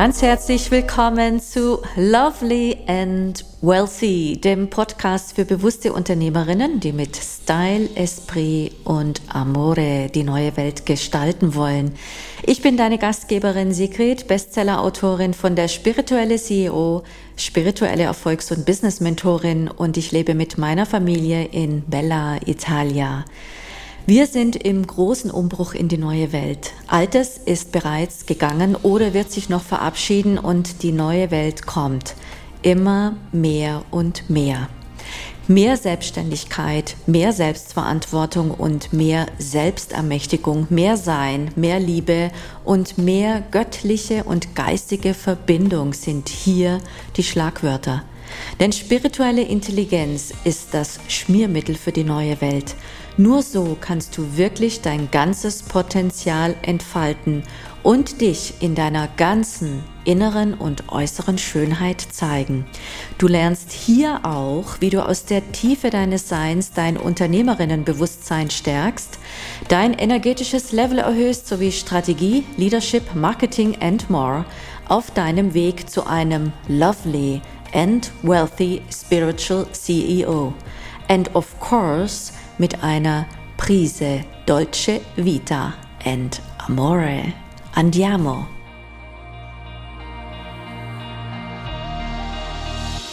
Ganz herzlich willkommen zu Lovely and Wealthy, dem Podcast für bewusste Unternehmerinnen, die mit Style, Esprit und Amore die neue Welt gestalten wollen. Ich bin deine Gastgeberin Sigrid, Bestseller-Autorin von der Spirituelle CEO, spirituelle Erfolgs- und Business-Mentorin und ich lebe mit meiner Familie in Bella, Italia. Wir sind im großen Umbruch in die neue Welt. Altes ist bereits gegangen oder wird sich noch verabschieden und die neue Welt kommt. Immer mehr und mehr. Mehr Selbstständigkeit, mehr Selbstverantwortung und mehr Selbstermächtigung, mehr Sein, mehr Liebe und mehr göttliche und geistige Verbindung sind hier die Schlagwörter. Denn spirituelle Intelligenz ist das Schmiermittel für die neue Welt. Nur so kannst du wirklich dein ganzes Potenzial entfalten und dich in deiner ganzen inneren und äußeren Schönheit zeigen. Du lernst hier auch, wie du aus der Tiefe deines Seins dein Unternehmerinnenbewusstsein stärkst, dein energetisches Level erhöhst sowie Strategie, Leadership, Marketing and more auf deinem Weg zu einem lovely and wealthy spiritual CEO. And of course, mit einer Prise Dolce Vita and Amore. Andiamo!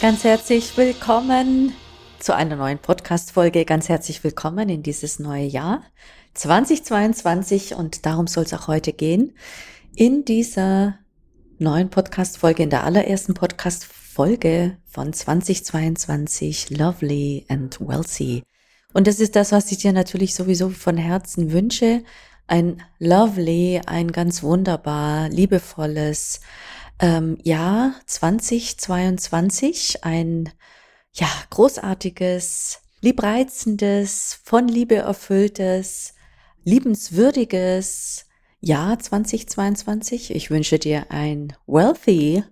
Ganz herzlich willkommen zu einer neuen Podcast-Folge. Ganz herzlich willkommen in dieses neue Jahr 2022 und darum soll es auch heute gehen. In dieser neuen Podcast-Folge, in der allerersten Podcast-Folge von 2022, Lovely and Wealthy. Und das ist das, was ich dir natürlich sowieso von Herzen wünsche. Ein lovely, ein ganz wunderbar, liebevolles ähm, Jahr 2022. Ein ja, großartiges, liebreizendes, von Liebe erfülltes, liebenswürdiges Jahr 2022. Ich wünsche dir ein wealthy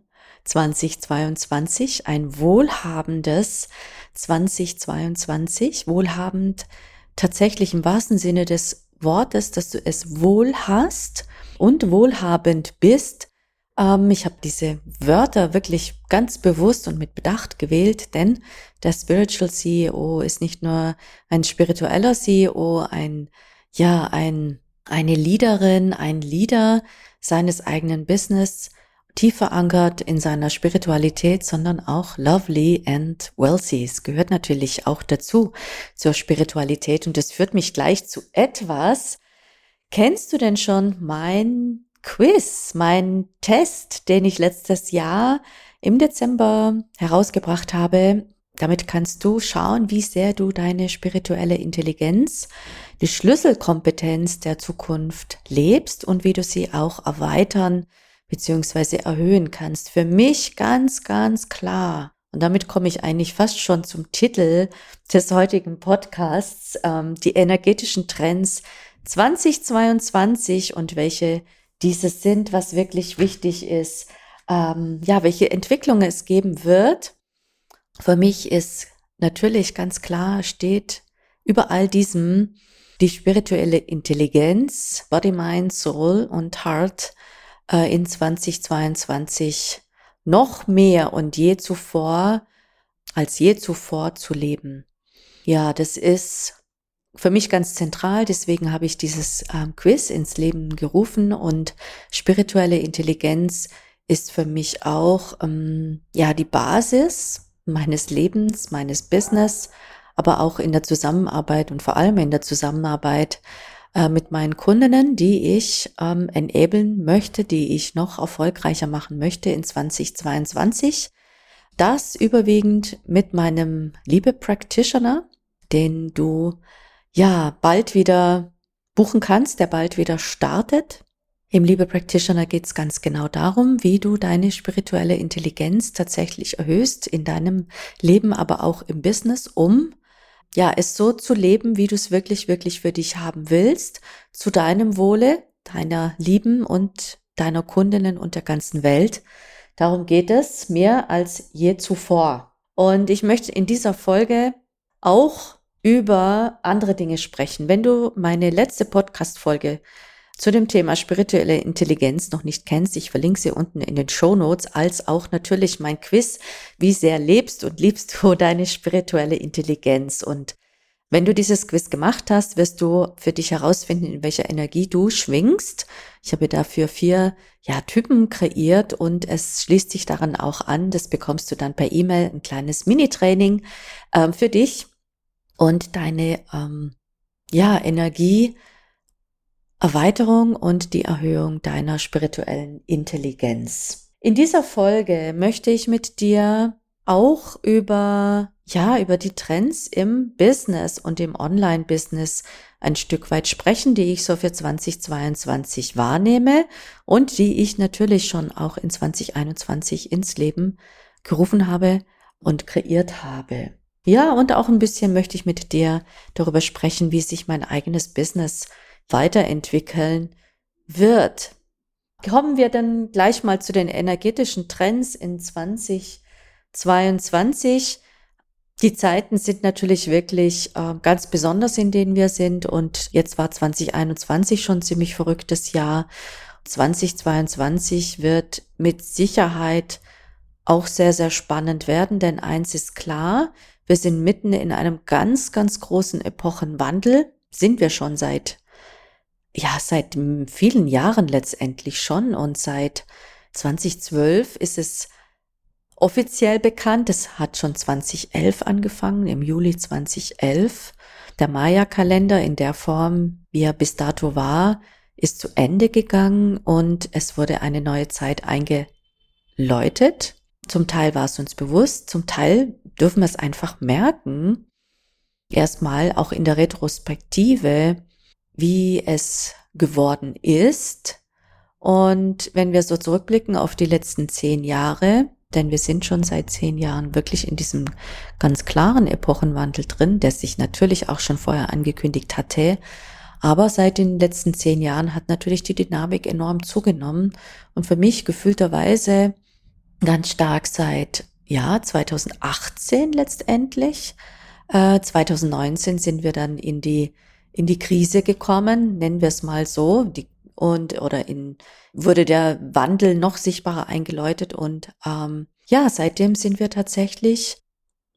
2022, ein wohlhabendes 2022, wohlhabend tatsächlich im wahrsten Sinne des Wortes, dass du es wohl hast und wohlhabend bist. Ähm, ich habe diese Wörter wirklich ganz bewusst und mit Bedacht gewählt, denn der Spiritual CEO ist nicht nur ein spiritueller CEO, ein, ja, ein, eine Leaderin, ein Leader seines eigenen Business, tief verankert in seiner Spiritualität, sondern auch lovely and wealthy. Es gehört natürlich auch dazu zur Spiritualität und das führt mich gleich zu etwas. Kennst du denn schon mein Quiz, mein Test, den ich letztes Jahr im Dezember herausgebracht habe? Damit kannst du schauen, wie sehr du deine spirituelle Intelligenz, die Schlüsselkompetenz der Zukunft lebst und wie du sie auch erweitern beziehungsweise erhöhen kannst. Für mich ganz, ganz klar. Und damit komme ich eigentlich fast schon zum Titel des heutigen Podcasts, ähm, die energetischen Trends 2022 und welche diese sind, was wirklich wichtig ist, ähm, ja, welche Entwicklungen es geben wird. Für mich ist natürlich ganz klar, steht über all diesem die spirituelle Intelligenz, Body, Mind, Soul und Heart äh, in 2022 noch mehr und je zuvor als je zuvor zu leben. Ja, das ist für mich ganz zentral. Deswegen habe ich dieses ähm, Quiz ins Leben gerufen und spirituelle Intelligenz ist für mich auch ähm, ja die Basis meines Lebens, meines Business, aber auch in der Zusammenarbeit und vor allem in der Zusammenarbeit äh, mit meinen Kundinnen, die ich ähm, enablen möchte, die ich noch erfolgreicher machen möchte in 2022. Das überwiegend mit meinem Liebe Practitioner, den du ja bald wieder buchen kannst, der bald wieder startet. Im Liebe Practitioner geht es ganz genau darum, wie du deine spirituelle Intelligenz tatsächlich erhöhst in deinem Leben, aber auch im Business, um ja, es so zu leben, wie du es wirklich, wirklich für dich haben willst, zu deinem Wohle, deiner Lieben und deiner Kundinnen und der ganzen Welt. Darum geht es mehr als je zuvor. Und ich möchte in dieser Folge auch über andere Dinge sprechen. Wenn du meine letzte Podcast-Folge zu dem Thema spirituelle Intelligenz noch nicht kennst, ich verlinke sie unten in den Show Notes, als auch natürlich mein Quiz, wie sehr lebst und liebst du deine spirituelle Intelligenz. Und wenn du dieses Quiz gemacht hast, wirst du für dich herausfinden, in welcher Energie du schwingst. Ich habe dafür vier ja, Typen kreiert und es schließt sich daran auch an. Das bekommst du dann per E-Mail, ein kleines Mini-Training ähm, für dich und deine ähm, ja, Energie Erweiterung und die Erhöhung deiner spirituellen Intelligenz. In dieser Folge möchte ich mit dir auch über, ja, über die Trends im Business und im Online-Business ein Stück weit sprechen, die ich so für 2022 wahrnehme und die ich natürlich schon auch in 2021 ins Leben gerufen habe und kreiert habe. Ja, und auch ein bisschen möchte ich mit dir darüber sprechen, wie sich mein eigenes Business weiterentwickeln wird. Kommen wir dann gleich mal zu den energetischen Trends in 2022. Die Zeiten sind natürlich wirklich äh, ganz besonders, in denen wir sind. Und jetzt war 2021 schon ziemlich verrücktes Jahr. 2022 wird mit Sicherheit auch sehr, sehr spannend werden, denn eins ist klar, wir sind mitten in einem ganz, ganz großen Epochenwandel, sind wir schon seit ja, seit vielen Jahren letztendlich schon und seit 2012 ist es offiziell bekannt. Es hat schon 2011 angefangen, im Juli 2011. Der Maya-Kalender in der Form, wie er bis dato war, ist zu Ende gegangen und es wurde eine neue Zeit eingeläutet. Zum Teil war es uns bewusst, zum Teil dürfen wir es einfach merken. Erstmal auch in der Retrospektive, wie es geworden ist. Und wenn wir so zurückblicken auf die letzten zehn Jahre, denn wir sind schon seit zehn Jahren wirklich in diesem ganz klaren Epochenwandel drin, der sich natürlich auch schon vorher angekündigt hatte. Aber seit den letzten zehn Jahren hat natürlich die Dynamik enorm zugenommen und für mich gefühlterweise ganz stark seit ja 2018 letztendlich. Äh, 2019 sind wir dann in die in die Krise gekommen, nennen wir es mal so, die, und oder in wurde der Wandel noch sichtbarer eingeläutet und ähm, ja, seitdem sind wir tatsächlich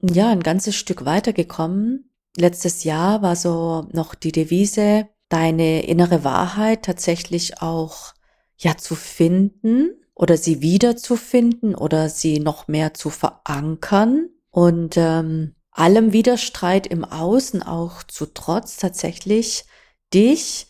ja ein ganzes Stück weitergekommen. Letztes Jahr war so noch die Devise, deine innere Wahrheit tatsächlich auch ja zu finden oder sie wiederzufinden oder sie noch mehr zu verankern. Und ähm, allem Widerstreit im Außen auch zu trotz tatsächlich dich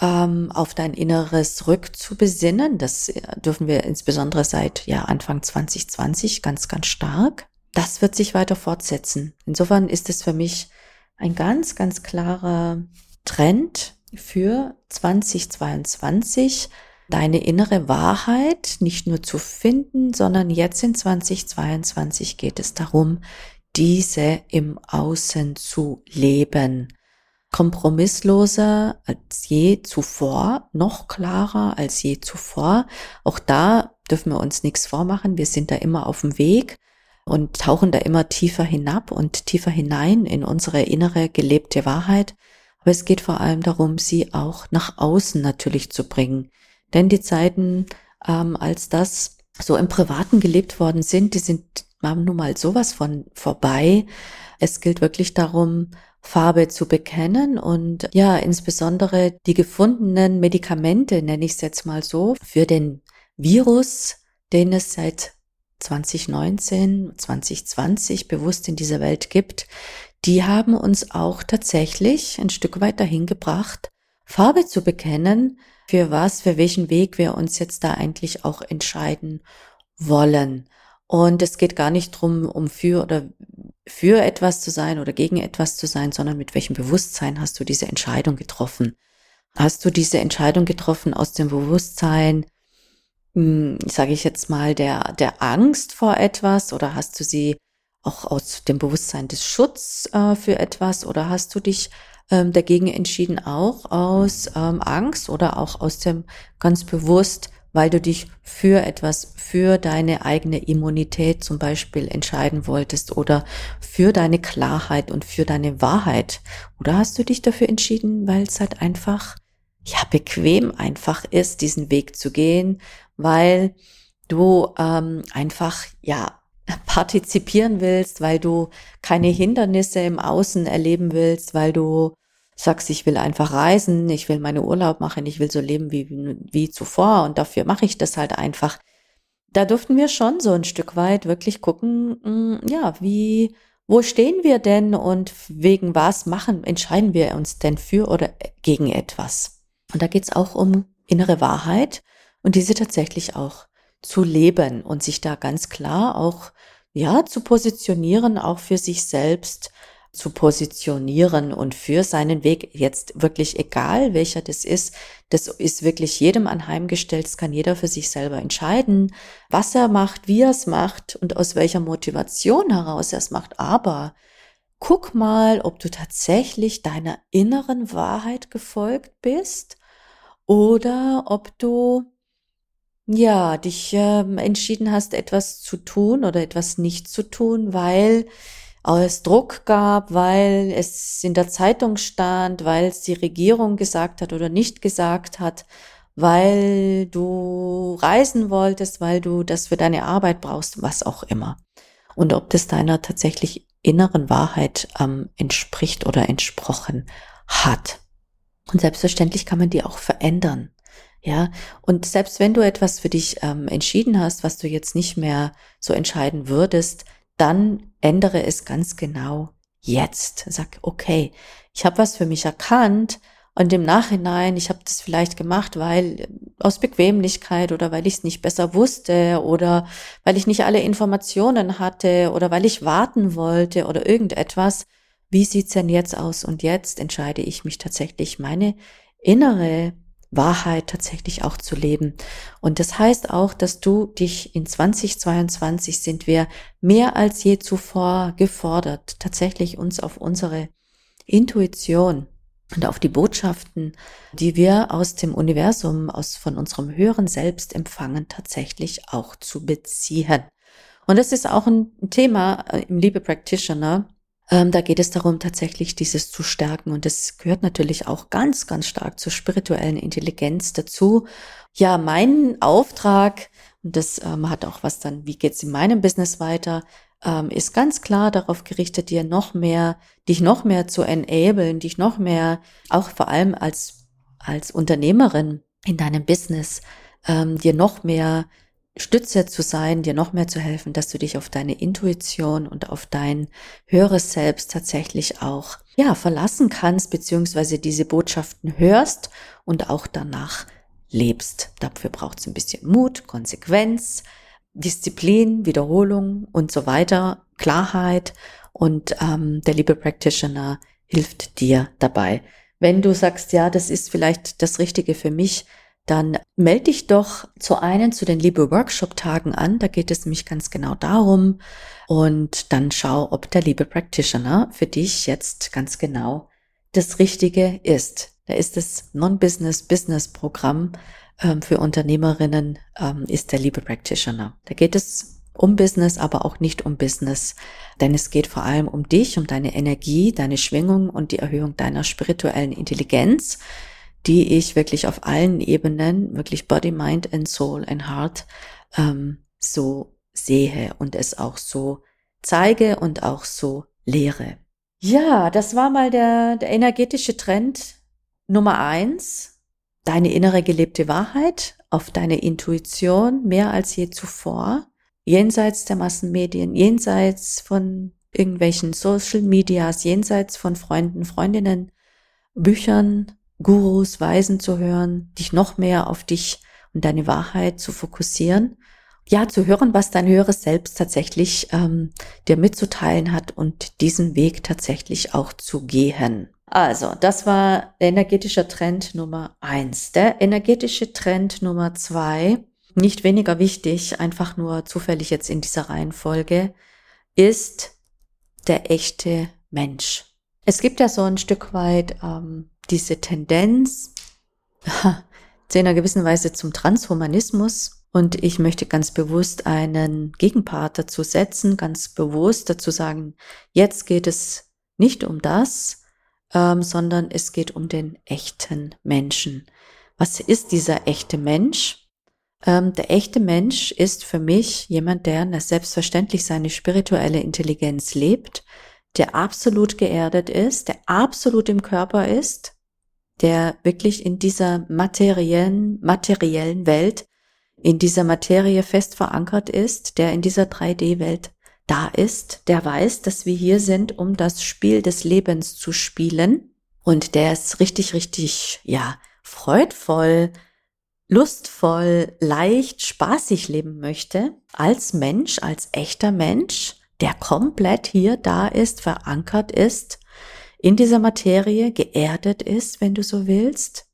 ähm, auf dein Inneres rückzubesinnen. Das äh, dürfen wir insbesondere seit ja, Anfang 2020 ganz, ganz stark. Das wird sich weiter fortsetzen. Insofern ist es für mich ein ganz, ganz klarer Trend für 2022, deine innere Wahrheit nicht nur zu finden, sondern jetzt in 2022 geht es darum, diese im Außen zu leben. Kompromissloser als je zuvor, noch klarer als je zuvor. Auch da dürfen wir uns nichts vormachen. Wir sind da immer auf dem Weg und tauchen da immer tiefer hinab und tiefer hinein in unsere innere gelebte Wahrheit. Aber es geht vor allem darum, sie auch nach außen natürlich zu bringen. Denn die Zeiten, ähm, als das so im Privaten gelebt worden sind, die sind haben nun mal sowas von vorbei. Es gilt wirklich darum, Farbe zu bekennen und ja, insbesondere die gefundenen Medikamente, nenne ich es jetzt mal so, für den Virus, den es seit 2019, 2020 bewusst in dieser Welt gibt, die haben uns auch tatsächlich ein Stück weit dahin gebracht, Farbe zu bekennen, für was, für welchen Weg wir uns jetzt da eigentlich auch entscheiden wollen. Und es geht gar nicht drum, um für oder für etwas zu sein oder gegen etwas zu sein, sondern mit welchem Bewusstsein hast du diese Entscheidung getroffen? Hast du diese Entscheidung getroffen aus dem Bewusstsein, hm, sage ich jetzt mal, der, der Angst vor etwas oder hast du sie auch aus dem Bewusstsein des Schutz äh, für etwas oder hast du dich ähm, dagegen entschieden, auch aus ähm, Angst oder auch aus dem ganz bewusst weil du dich für etwas, für deine eigene Immunität zum Beispiel entscheiden wolltest oder für deine Klarheit und für deine Wahrheit? Oder hast du dich dafür entschieden, weil es halt einfach, ja bequem einfach ist, diesen Weg zu gehen, weil du ähm, einfach ja partizipieren willst, weil du keine Hindernisse im Außen erleben willst, weil du sagst, ich will einfach reisen, ich will meine Urlaub machen, ich will so leben wie, wie zuvor und dafür mache ich das halt einfach. Da durften wir schon so ein Stück weit wirklich gucken, mm, ja, wie, wo stehen wir denn und wegen was machen, entscheiden wir uns denn für oder gegen etwas? Und da geht's auch um innere Wahrheit und diese tatsächlich auch zu leben und sich da ganz klar auch, ja, zu positionieren, auch für sich selbst zu positionieren und für seinen Weg jetzt wirklich egal, welcher das ist, das ist wirklich jedem anheimgestellt. Das kann jeder für sich selber entscheiden, was er macht, wie er es macht und aus welcher Motivation heraus er es macht. Aber guck mal, ob du tatsächlich deiner inneren Wahrheit gefolgt bist oder ob du ja, dich ähm, entschieden hast, etwas zu tun oder etwas nicht zu tun, weil es Druck gab, weil es in der Zeitung stand, weil es die Regierung gesagt hat oder nicht gesagt hat, weil du reisen wolltest, weil du das für deine Arbeit brauchst, was auch immer. Und ob das deiner tatsächlich inneren Wahrheit ähm, entspricht oder entsprochen hat. Und selbstverständlich kann man die auch verändern. Ja, und selbst wenn du etwas für dich ähm, entschieden hast, was du jetzt nicht mehr so entscheiden würdest, dann ändere es ganz genau jetzt. Sag, okay, ich habe was für mich erkannt und im Nachhinein, ich habe das vielleicht gemacht, weil äh, aus Bequemlichkeit oder weil ich es nicht besser wusste oder weil ich nicht alle Informationen hatte oder weil ich warten wollte oder irgendetwas. Wie sieht's denn jetzt aus? Und jetzt entscheide ich mich tatsächlich, meine innere Wahrheit tatsächlich auch zu leben. Und das heißt auch, dass du dich in 2022 sind wir mehr als je zuvor gefordert, tatsächlich uns auf unsere Intuition und auf die Botschaften, die wir aus dem Universum, aus von unserem höheren Selbst empfangen, tatsächlich auch zu beziehen. Und das ist auch ein Thema äh, im Liebe Practitioner, ähm, da geht es darum, tatsächlich dieses zu stärken. Und das gehört natürlich auch ganz, ganz stark zur spirituellen Intelligenz dazu. Ja, mein Auftrag, und das ähm, hat auch was dann, wie geht's in meinem Business weiter, ähm, ist ganz klar darauf gerichtet, dir noch mehr, dich noch mehr zu enablen, dich noch mehr, auch vor allem als, als Unternehmerin in deinem Business, ähm, dir noch mehr Stütze zu sein, dir noch mehr zu helfen, dass du dich auf deine Intuition und auf dein höheres Selbst tatsächlich auch, ja, verlassen kannst, beziehungsweise diese Botschaften hörst und auch danach lebst. Dafür braucht es ein bisschen Mut, Konsequenz, Disziplin, Wiederholung und so weiter, Klarheit und ähm, der liebe Practitioner hilft dir dabei. Wenn du sagst, ja, das ist vielleicht das Richtige für mich, dann melde dich doch zu einen zu den Liebe Workshop Tagen an. Da geht es nämlich ganz genau darum. Und dann schau, ob der Liebe Practitioner für dich jetzt ganz genau das Richtige ist. Da ist das Non-Business Business Programm ähm, für Unternehmerinnen ähm, ist der Liebe Practitioner. Da geht es um Business, aber auch nicht um Business, denn es geht vor allem um dich, um deine Energie, deine Schwingung und die Erhöhung deiner spirituellen Intelligenz die ich wirklich auf allen Ebenen, wirklich Body, Mind and Soul and Heart, ähm, so sehe und es auch so zeige und auch so lehre. Ja, das war mal der, der energetische Trend Nummer eins. Deine innere gelebte Wahrheit auf deine Intuition mehr als je zuvor. Jenseits der Massenmedien, jenseits von irgendwelchen Social Medias, jenseits von Freunden, Freundinnen, Büchern, Gurus, Weisen zu hören, dich noch mehr auf dich und deine Wahrheit zu fokussieren. Ja, zu hören, was dein höheres Selbst tatsächlich ähm, dir mitzuteilen hat und diesen Weg tatsächlich auch zu gehen. Also, das war der energetische Trend Nummer eins. Der energetische Trend Nummer zwei, nicht weniger wichtig, einfach nur zufällig jetzt in dieser Reihenfolge, ist der echte Mensch. Es gibt ja so ein Stück weit ähm, diese Tendenz zu einer gewissen Weise zum Transhumanismus. Und ich möchte ganz bewusst einen Gegenpart dazu setzen, ganz bewusst dazu sagen, jetzt geht es nicht um das, ähm, sondern es geht um den echten Menschen. Was ist dieser echte Mensch? Ähm, der echte Mensch ist für mich jemand, der selbstverständlich seine spirituelle Intelligenz lebt, der absolut geerdet ist, der absolut im Körper ist, der wirklich in dieser materiellen, materiellen Welt, in dieser Materie fest verankert ist, der in dieser 3D-Welt da ist, der weiß, dass wir hier sind, um das Spiel des Lebens zu spielen. Und der ist richtig, richtig, ja, freudvoll, lustvoll, leicht, spaßig leben möchte, als Mensch, als echter Mensch, der komplett hier da ist, verankert ist, in dieser Materie geerdet ist, wenn du so willst,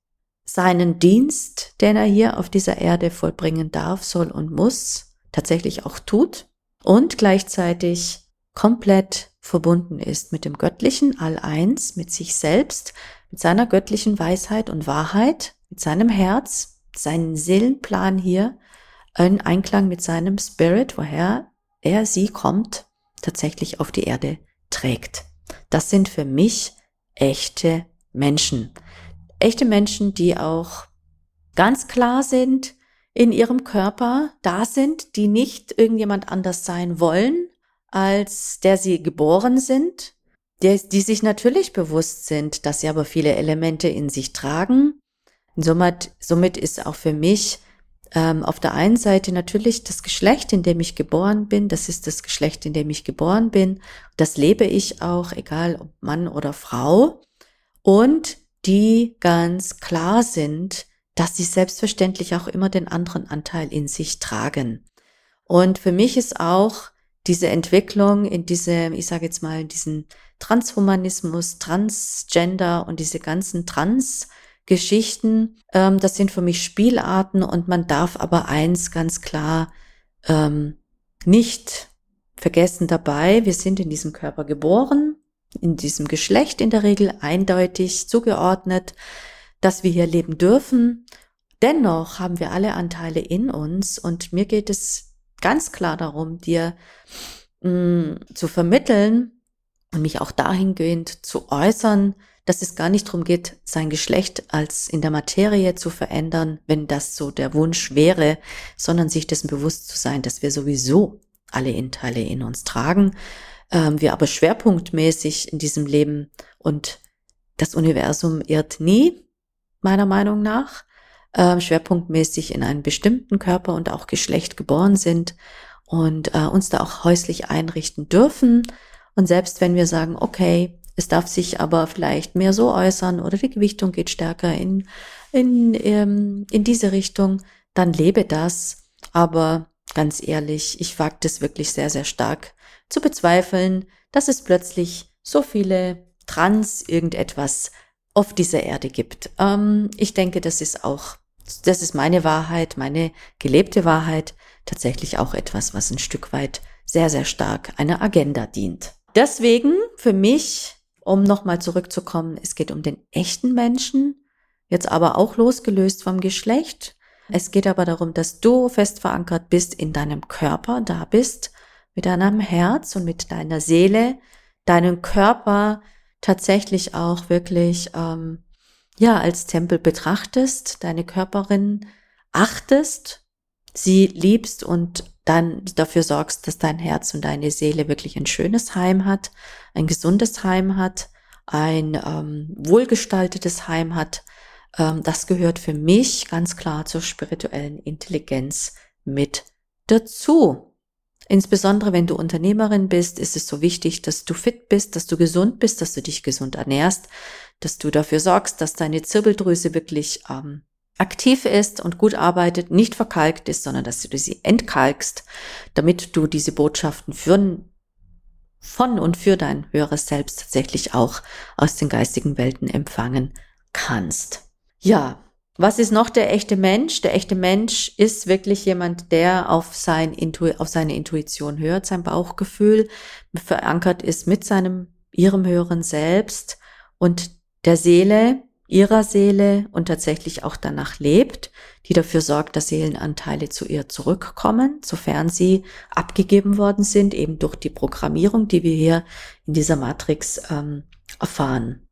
seinen Dienst, den er hier auf dieser Erde vollbringen darf, soll und muss, tatsächlich auch tut und gleichzeitig komplett verbunden ist mit dem Göttlichen All-Eins, mit sich selbst, mit seiner göttlichen Weisheit und Wahrheit, mit seinem Herz, seinen Seelenplan hier, in Einklang mit seinem Spirit, woher er sie kommt, tatsächlich auf die Erde trägt. Das sind für mich echte Menschen. Echte Menschen, die auch ganz klar sind in ihrem Körper, da sind, die nicht irgendjemand anders sein wollen, als der sie geboren sind, die, die sich natürlich bewusst sind, dass sie aber viele Elemente in sich tragen. somit, somit ist auch für mich ähm, auf der einen Seite natürlich das Geschlecht, in dem ich geboren bin. Das ist das Geschlecht, in dem ich geboren bin. Das lebe ich auch, egal ob Mann oder Frau. Und die ganz klar sind, dass sie selbstverständlich auch immer den anderen Anteil in sich tragen. Und für mich ist auch diese Entwicklung in diese, ich sage jetzt mal, diesen Transhumanismus, Transgender und diese ganzen Trans-Geschichten, ähm, das sind für mich Spielarten und man darf aber eins ganz klar ähm, nicht vergessen dabei, wir sind in diesem Körper geboren, in diesem Geschlecht in der Regel eindeutig zugeordnet, dass wir hier leben dürfen. Dennoch haben wir alle Anteile in uns und mir geht es ganz klar darum, dir mh, mm, zu vermitteln und mich auch dahingehend zu äußern, dass es gar nicht darum geht, sein Geschlecht als in der Materie zu verändern, wenn das so der Wunsch wäre, sondern sich dessen bewusst zu sein, dass wir sowieso alle Inteile in uns tragen, ähm, wir aber schwerpunktmäßig in diesem Leben und das Universum irrt nie, meiner Meinung nach, äh, schwerpunktmäßig in einem bestimmten Körper und auch Geschlecht geboren sind und äh, uns da auch häuslich einrichten dürfen. Und selbst wenn wir sagen, okay, es darf sich aber vielleicht mehr so äußern oder die Gewichtung geht stärker in, in, ähm, in diese Richtung, dann lebe das. Aber ganz ehrlich, ich wage das wirklich sehr, sehr stark zu bezweifeln, dass es plötzlich so viele Trans irgendetwas auf dieser Erde gibt. Ähm, ich denke, das ist auch das ist meine Wahrheit, meine gelebte Wahrheit, tatsächlich auch etwas, was ein Stück weit sehr, sehr stark einer Agenda dient. Deswegen für mich, um nochmal zurückzukommen, es geht um den echten Menschen, jetzt aber auch losgelöst vom Geschlecht. Es geht aber darum, dass du fest verankert bist in deinem Körper, da bist, mit deinem Herz und mit deiner Seele, deinen Körper tatsächlich auch wirklich ähm, ja als Tempel betrachtest, deine Körperin achtest, sie liebst und dann dafür sorgst, dass dein Herz und deine Seele wirklich ein schönes Heim hat, ein gesundes Heim hat, ein ähm, wohlgestaltetes Heim hat. Ähm, das gehört für mich ganz klar zur spirituellen Intelligenz mit dazu. Insbesondere wenn du Unternehmerin bist, ist es so wichtig, dass du fit bist, dass du gesund bist, dass du dich gesund ernährst, dass du dafür sorgst, dass deine Zirbeldrüse wirklich ähm, aktiv ist und gut arbeitet, nicht verkalkt ist, sondern dass du sie entkalkst, damit du diese Botschaften für, von und für dein höheres Selbst tatsächlich auch aus den geistigen Welten empfangen kannst. Ja, was ist noch der echte Mensch? Der echte Mensch ist wirklich jemand, der auf, sein Intu auf seine Intuition hört, sein Bauchgefühl verankert ist mit seinem, ihrem höheren Selbst und der Seele, ihrer Seele und tatsächlich auch danach lebt, die dafür sorgt, dass Seelenanteile zu ihr zurückkommen, sofern sie abgegeben worden sind, eben durch die Programmierung, die wir hier in dieser Matrix ähm, erfahren.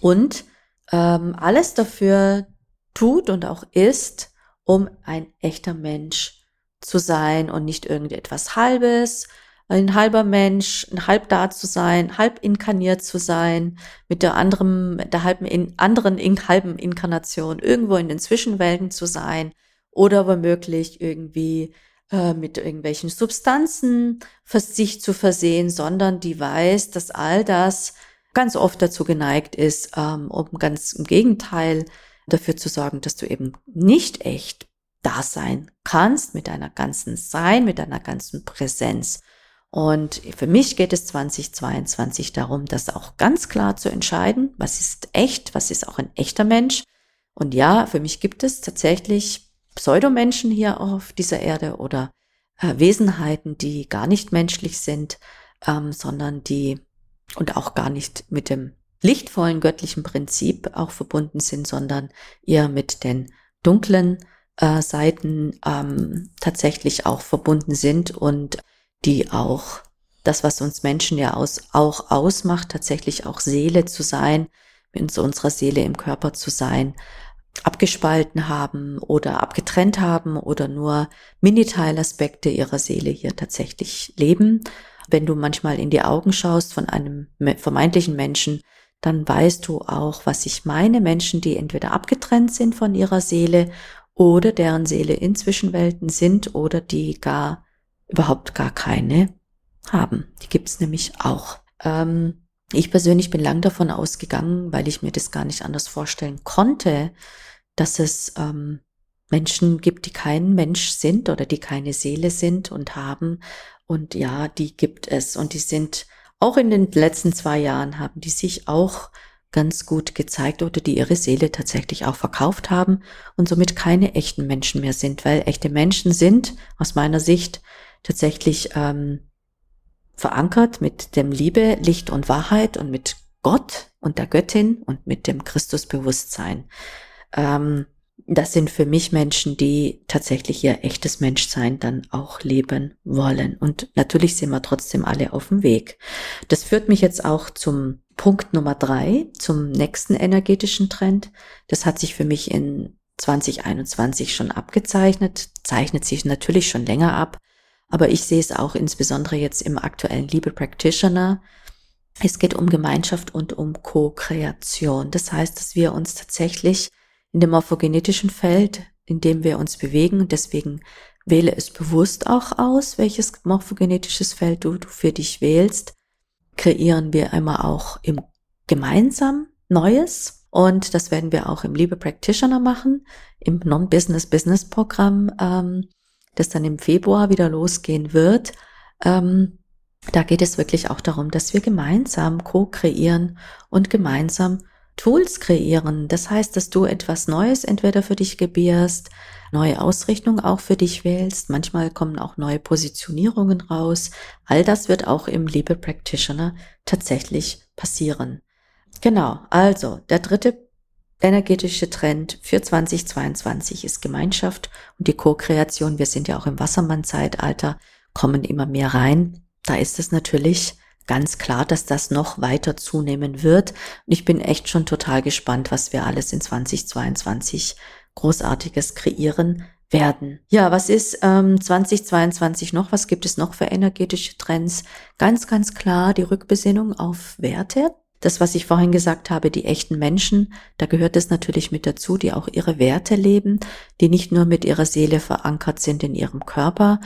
Und ähm, alles dafür tut und auch ist, um ein echter Mensch zu sein und nicht irgendetwas Halbes, ein halber Mensch, ein halb da zu sein, halb inkarniert zu sein, mit der anderen, der halben in, anderen in, halben Inkarnation irgendwo in den Zwischenwelten zu sein oder womöglich irgendwie äh, mit irgendwelchen Substanzen für sich zu versehen, sondern die weiß, dass all das ganz oft dazu geneigt ist, ähm, um ganz im Gegenteil dafür zu sorgen, dass du eben nicht echt da sein kannst mit deiner ganzen Sein, mit deiner ganzen Präsenz. Und für mich geht es 2022 darum, das auch ganz klar zu entscheiden, was ist echt, was ist auch ein echter Mensch. Und ja, für mich gibt es tatsächlich Pseudomenschen hier auf dieser Erde oder äh, Wesenheiten, die gar nicht menschlich sind, ähm, sondern die und auch gar nicht mit dem lichtvollen göttlichen Prinzip auch verbunden sind, sondern eher mit den dunklen äh, Seiten ähm, tatsächlich auch verbunden sind und die auch das, was uns Menschen ja aus, auch ausmacht, tatsächlich auch Seele zu sein, mit unserer Seele im Körper zu sein, abgespalten haben oder abgetrennt haben oder nur Miniteilaspekte ihrer Seele hier tatsächlich leben. Wenn du manchmal in die Augen schaust von einem vermeintlichen Menschen, dann weißt du auch, was ich meine. Menschen, die entweder abgetrennt sind von ihrer Seele oder deren Seele in Zwischenwelten sind oder die gar überhaupt gar keine haben. Die gibt es nämlich auch. Ähm, ich persönlich bin lang davon ausgegangen, weil ich mir das gar nicht anders vorstellen konnte, dass es ähm, Menschen gibt, die kein Mensch sind oder die keine Seele sind und haben. Und ja, die gibt es. Und die sind auch in den letzten zwei Jahren haben die sich auch ganz gut gezeigt oder die ihre Seele tatsächlich auch verkauft haben und somit keine echten Menschen mehr sind, weil echte Menschen sind aus meiner Sicht tatsächlich ähm, verankert mit dem Liebe, Licht und Wahrheit und mit Gott und der Göttin und mit dem Christusbewusstsein. Ähm, das sind für mich Menschen, die tatsächlich ihr echtes Menschsein dann auch leben wollen. Und natürlich sind wir trotzdem alle auf dem Weg. Das führt mich jetzt auch zum Punkt Nummer drei, zum nächsten energetischen Trend. Das hat sich für mich in 2021 schon abgezeichnet, zeichnet sich natürlich schon länger ab. Aber ich sehe es auch insbesondere jetzt im aktuellen Liebe Practitioner. Es geht um Gemeinschaft und um Co-Kreation. Das heißt, dass wir uns tatsächlich in dem morphogenetischen Feld, in dem wir uns bewegen, deswegen wähle es bewusst auch aus, welches morphogenetisches Feld du, du für dich wählst, kreieren wir einmal auch im gemeinsam Neues. Und das werden wir auch im Liebe Practitioner machen, im Non-Business-Business-Programm ähm, das dann im Februar wieder losgehen wird. Ähm, da geht es wirklich auch darum, dass wir gemeinsam co-kreieren und gemeinsam Tools kreieren. Das heißt, dass du etwas Neues entweder für dich gebierst, neue Ausrichtung auch für dich wählst. Manchmal kommen auch neue Positionierungen raus. All das wird auch im Liebe Practitioner tatsächlich passieren. Genau. Also, der dritte energetische Trend für 2022 ist Gemeinschaft und die Co-Kreation. Wir sind ja auch im Wassermann-Zeitalter, kommen immer mehr rein. Da ist es natürlich ganz klar, dass das noch weiter zunehmen wird. Und ich bin echt schon total gespannt, was wir alles in 2022 Großartiges kreieren werden. Ja, was ist ähm, 2022 noch? Was gibt es noch für energetische Trends? Ganz, ganz klar die Rückbesinnung auf Werte das, was ich vorhin gesagt habe, die echten Menschen, da gehört es natürlich mit dazu, die auch ihre Werte leben, die nicht nur mit ihrer Seele verankert sind in ihrem Körper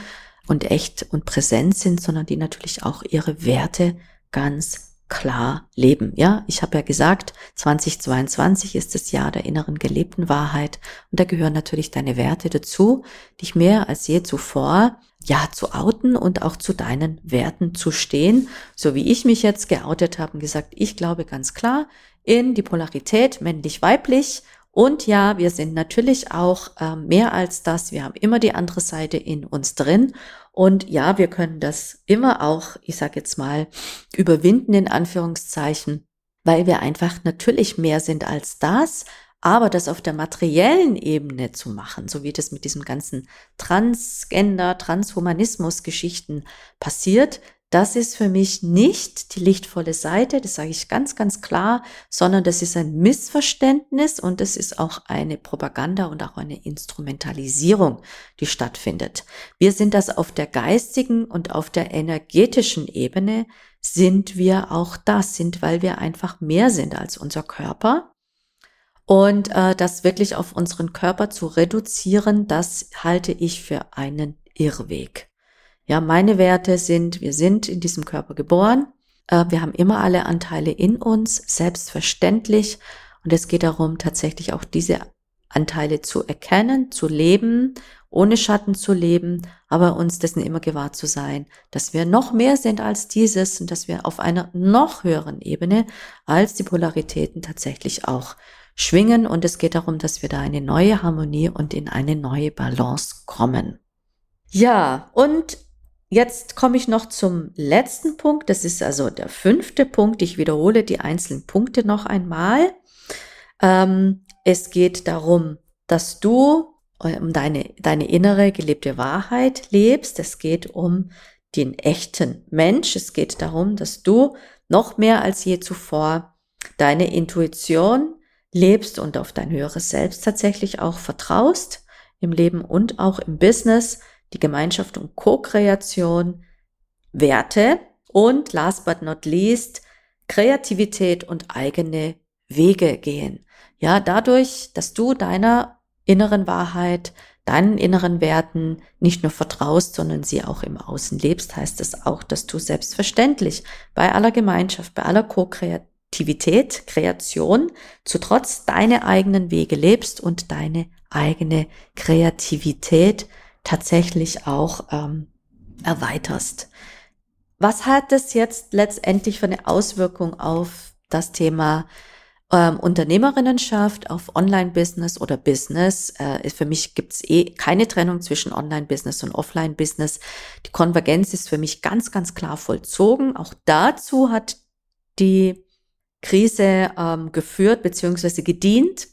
und echt und präsent sind, sondern die natürlich auch ihre Werte ganz klar leben. Ja, ich habe ja gesagt, 2022 ist das Jahr der inneren gelebten Wahrheit und da gehören natürlich deine Werte dazu, dich mehr als je zuvor ja zu outen und auch zu deinen Werten zu stehen, so wie ich mich jetzt geoutet habe und gesagt, ich glaube ganz klar in die Polarität männlich-weiblich und ja, wir sind natürlich auch äh, mehr als das. Wir haben immer die andere Seite in uns drin. Und ja, wir können das immer auch, ich sage jetzt mal, überwinden in Anführungszeichen, weil wir einfach natürlich mehr sind als das. Aber das auf der materiellen Ebene zu machen, so wie das mit diesem ganzen Transgender, Transhumanismus-Geschichten passiert, das ist für mich nicht die lichtvolle Seite, das sage ich ganz, ganz klar, sondern das ist ein Missverständnis und es ist auch eine Propaganda und auch eine Instrumentalisierung, die stattfindet. Wir sind das auf der geistigen und auf der energetischen Ebene, sind wir auch das, sind, weil wir einfach mehr sind als unser Körper. Und äh, das wirklich auf unseren Körper zu reduzieren, das halte ich für einen Irrweg. Ja, meine Werte sind, wir sind in diesem Körper geboren, äh, wir haben immer alle Anteile in uns, selbstverständlich. Und es geht darum, tatsächlich auch diese Anteile zu erkennen, zu leben, ohne Schatten zu leben, aber uns dessen immer gewahr zu sein, dass wir noch mehr sind als dieses und dass wir auf einer noch höheren Ebene als die Polaritäten tatsächlich auch schwingen. Und es geht darum, dass wir da eine neue Harmonie und in eine neue Balance kommen. Ja, und Jetzt komme ich noch zum letzten Punkt. Das ist also der fünfte Punkt. Ich wiederhole die einzelnen Punkte noch einmal. Ähm, es geht darum, dass du äh, um deine, deine innere gelebte Wahrheit lebst. Es geht um den echten Mensch. Es geht darum, dass du noch mehr als je zuvor deine Intuition lebst und auf dein höheres Selbst tatsächlich auch vertraust im Leben und auch im Business die Gemeinschaft und Co-Kreation, Werte und last but not least Kreativität und eigene Wege gehen. Ja, dadurch, dass du deiner inneren Wahrheit, deinen inneren Werten nicht nur vertraust, sondern sie auch im Außen lebst, heißt es auch, dass du selbstverständlich bei aller Gemeinschaft, bei aller Co-Kreativität, Kreation, zu trotz deine eigenen Wege lebst und deine eigene Kreativität tatsächlich auch ähm, erweiterst. Was hat das jetzt letztendlich für eine Auswirkung auf das Thema ähm, Unternehmerinnenschaft, auf Online-Business oder Business? Äh, für mich gibt's eh keine Trennung zwischen Online-Business und Offline-Business. Die Konvergenz ist für mich ganz, ganz klar vollzogen. Auch dazu hat die Krise ähm, geführt bzw. gedient,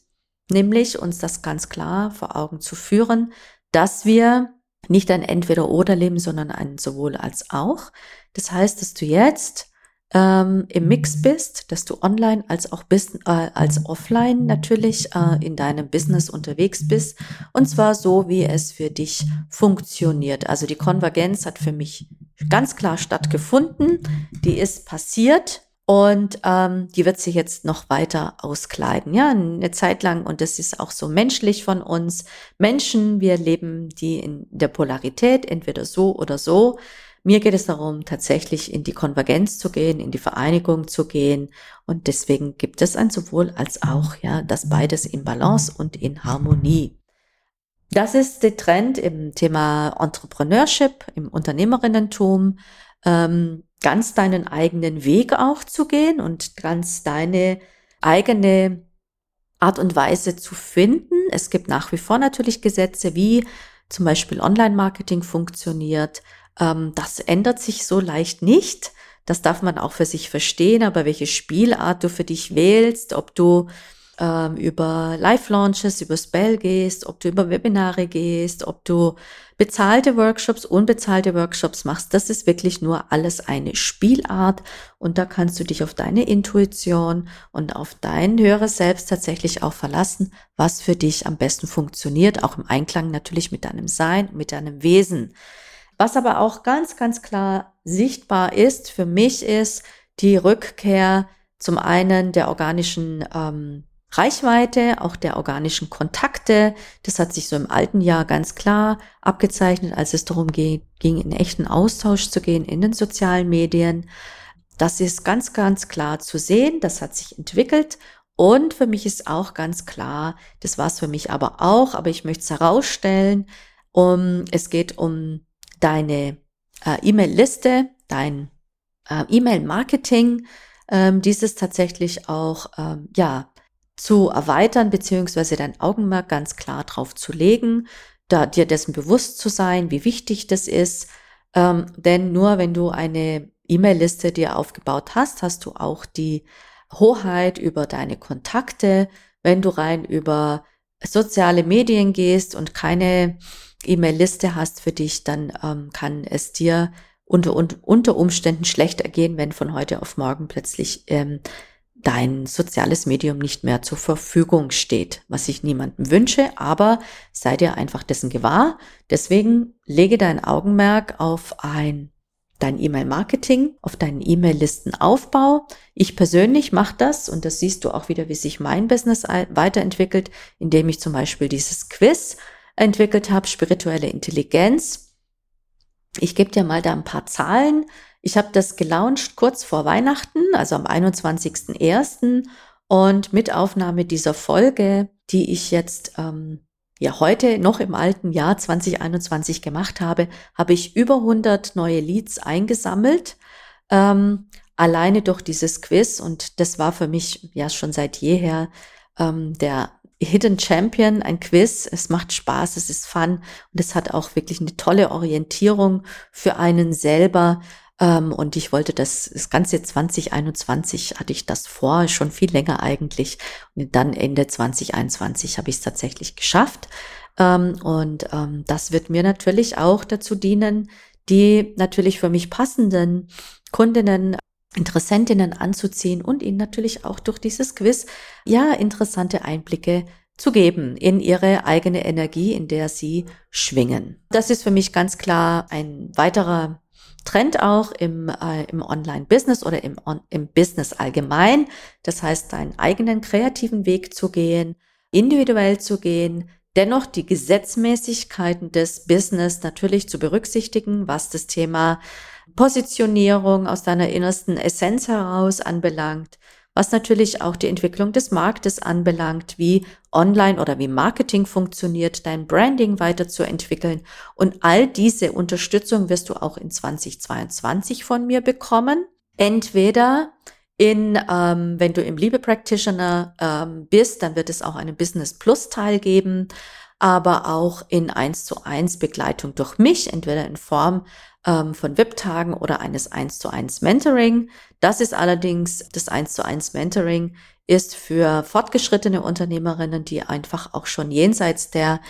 nämlich uns das ganz klar vor Augen zu führen, dass wir nicht ein Entweder-Oder leben, sondern ein sowohl als auch. Das heißt, dass du jetzt ähm, im Mix bist, dass du online als auch bis, äh, als offline natürlich äh, in deinem Business unterwegs bist und zwar so, wie es für dich funktioniert. Also die Konvergenz hat für mich ganz klar stattgefunden, die ist passiert und ähm, die wird sich jetzt noch weiter auskleiden. Ja, eine Zeit lang, und das ist auch so menschlich von uns. Menschen, wir leben die in der Polarität, entweder so oder so. Mir geht es darum, tatsächlich in die Konvergenz zu gehen, in die Vereinigung zu gehen. Und deswegen gibt es ein sowohl als auch, ja, das beides in Balance und in Harmonie. Das ist der Trend im Thema Entrepreneurship, im Unternehmerinnentum. Ähm, ganz deinen eigenen Weg auch zu gehen und ganz deine eigene Art und Weise zu finden. Es gibt nach wie vor natürlich Gesetze, wie zum Beispiel Online-Marketing funktioniert. Ähm, das ändert sich so leicht nicht. Das darf man auch für sich verstehen, aber welche Spielart du für dich wählst, ob du ähm, über Live-Launches, über Spell gehst, ob du über Webinare gehst, ob du bezahlte Workshops, unbezahlte Workshops machst. Das ist wirklich nur alles eine Spielart und da kannst du dich auf deine Intuition und auf dein höheres Selbst tatsächlich auch verlassen, was für dich am besten funktioniert, auch im Einklang natürlich mit deinem Sein, mit deinem Wesen. Was aber auch ganz, ganz klar sichtbar ist für mich ist die Rückkehr zum einen der organischen ähm, Reichweite, auch der organischen Kontakte. Das hat sich so im alten Jahr ganz klar abgezeichnet, als es darum ging, in echten Austausch zu gehen in den sozialen Medien. Das ist ganz, ganz klar zu sehen. Das hat sich entwickelt. Und für mich ist auch ganz klar, das war es für mich aber auch, aber ich möchte es herausstellen, um, es geht um deine äh, E-Mail-Liste, dein äh, E-Mail-Marketing, ähm, dieses tatsächlich auch, ähm, ja, zu erweitern, beziehungsweise dein Augenmerk ganz klar drauf zu legen, da dir dessen bewusst zu sein, wie wichtig das ist. Ähm, denn nur wenn du eine E-Mail-Liste dir aufgebaut hast, hast du auch die Hoheit über deine Kontakte. Wenn du rein über soziale Medien gehst und keine E-Mail-Liste hast für dich, dann ähm, kann es dir unter, unter Umständen schlecht ergehen, wenn von heute auf morgen plötzlich ähm, dein soziales Medium nicht mehr zur Verfügung steht, was ich niemandem wünsche, aber sei dir einfach dessen gewahr. Deswegen lege dein Augenmerk auf ein dein E-Mail-Marketing, auf deinen E-Mail-Listenaufbau. Ich persönlich mache das und das siehst du auch wieder, wie sich mein Business weiterentwickelt, indem ich zum Beispiel dieses Quiz entwickelt habe, spirituelle Intelligenz. Ich gebe dir mal da ein paar Zahlen. Ich habe das gelauncht kurz vor Weihnachten, also am 21.01. Und mit Aufnahme dieser Folge, die ich jetzt ähm, ja heute noch im alten Jahr 2021 gemacht habe, habe ich über 100 neue Leads eingesammelt. Ähm, alleine durch dieses Quiz und das war für mich ja schon seit jeher ähm, der Hidden Champion, ein Quiz. Es macht Spaß, es ist fun und es hat auch wirklich eine tolle Orientierung für einen selber. Ähm, und ich wollte das, das ganze 2021 hatte ich das vor, schon viel länger eigentlich. Und dann Ende 2021 habe ich es tatsächlich geschafft. Ähm, und ähm, das wird mir natürlich auch dazu dienen, die natürlich für mich passenden Kundinnen Interessentinnen anzuziehen und ihnen natürlich auch durch dieses Quiz ja interessante Einblicke zu geben in ihre eigene Energie, in der sie schwingen. Das ist für mich ganz klar ein weiterer Trend auch im, äh, im Online-Business oder im, on, im Business allgemein. Das heißt, deinen eigenen kreativen Weg zu gehen, individuell zu gehen, dennoch die Gesetzmäßigkeiten des Business natürlich zu berücksichtigen, was das Thema Positionierung aus deiner innersten Essenz heraus anbelangt, was natürlich auch die Entwicklung des Marktes anbelangt, wie Online oder wie Marketing funktioniert, dein Branding weiterzuentwickeln. Und all diese Unterstützung wirst du auch in 2022 von mir bekommen. Entweder in, ähm, wenn du im Liebe Practitioner ähm, bist, dann wird es auch einen Business Plus Teil geben, aber auch in eins zu eins Begleitung durch mich, entweder in Form ähm, von VIP-Tagen oder eines 1 zu 1 Mentoring. Das ist allerdings, das 1 zu 1 Mentoring ist für fortgeschrittene Unternehmerinnen, die einfach auch schon jenseits der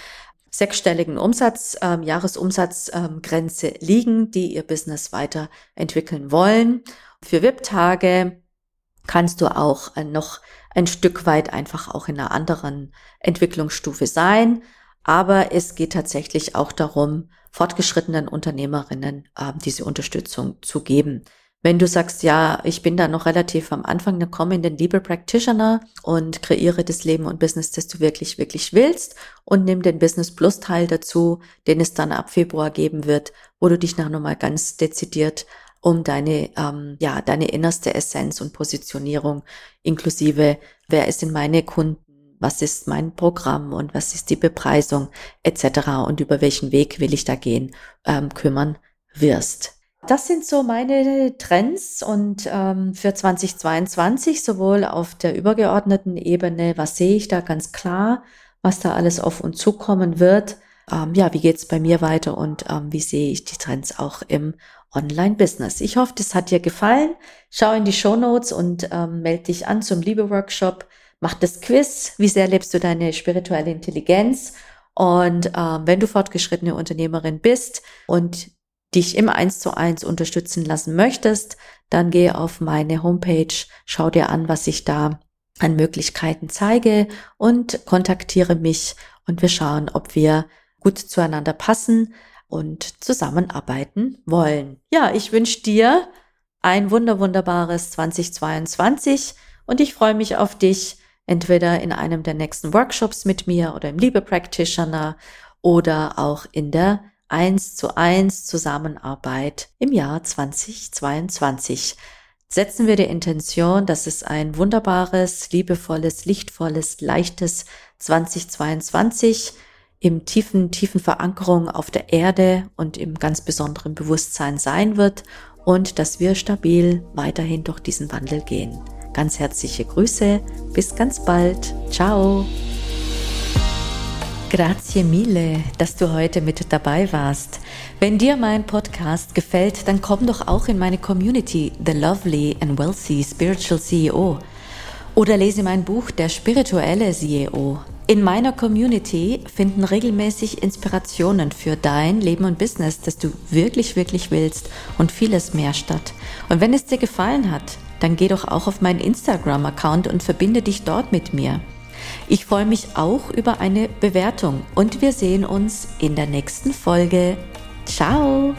sechsstelligen Umsatz, ähm, Jahresumsatzgrenze ähm, liegen, die ihr Business weiterentwickeln wollen. Für VIP-Tage kannst du auch äh, noch ein Stück weit einfach auch in einer anderen Entwicklungsstufe sein. Aber es geht tatsächlich auch darum, fortgeschrittenen Unternehmerinnen äh, diese Unterstützung zu geben. Wenn du sagst, ja, ich bin da noch relativ am Anfang, dann komm in den Liebe Practitioner und kreiere das Leben und Business, das du wirklich, wirklich willst und nimm den Business Plus Teil dazu, den es dann ab Februar geben wird, wo du dich noch nochmal ganz dezidiert um deine, ähm, ja, deine innerste Essenz und Positionierung inklusive, wer ist in meine Kunden, was ist mein Programm und was ist die Bepreisung etc. und über welchen Weg will ich da gehen, ähm, kümmern wirst. Das sind so meine Trends und ähm, für 2022 sowohl auf der übergeordneten Ebene, was sehe ich da ganz klar, was da alles auf uns zukommen wird. Ähm, ja, wie geht's bei mir weiter und ähm, wie sehe ich die Trends auch im Online-Business. Ich hoffe, das hat dir gefallen. Schau in die Show Notes und ähm, melde dich an zum Liebe-Workshop mach das Quiz, wie sehr lebst du deine spirituelle Intelligenz. Und ähm, wenn du fortgeschrittene Unternehmerin bist und dich im Eins zu eins unterstützen lassen möchtest, dann geh auf meine Homepage, schau dir an, was ich da an Möglichkeiten zeige und kontaktiere mich und wir schauen, ob wir gut zueinander passen und zusammenarbeiten wollen. Ja, ich wünsche dir ein wunder wunderbares 2022 und ich freue mich auf dich entweder in einem der nächsten Workshops mit mir oder im Liebe Practitioner oder auch in der 1 zu 1 Zusammenarbeit im Jahr 2022. Setzen wir die Intention, dass es ein wunderbares, liebevolles, lichtvolles, leichtes 2022 im tiefen, tiefen Verankerung auf der Erde und im ganz besonderen Bewusstsein sein wird und dass wir stabil weiterhin durch diesen Wandel gehen. Ganz herzliche Grüße, bis ganz bald. Ciao. Grazie mille, dass du heute mit dabei warst. Wenn dir mein Podcast gefällt, dann komm doch auch in meine Community, The Lovely and Wealthy Spiritual CEO. Oder lese mein Buch Der spirituelle CEO. In meiner Community finden regelmäßig Inspirationen für dein Leben und Business, das du wirklich, wirklich willst und vieles mehr statt. Und wenn es dir gefallen hat, dann geh doch auch auf meinen Instagram-Account und verbinde dich dort mit mir. Ich freue mich auch über eine Bewertung und wir sehen uns in der nächsten Folge. Ciao!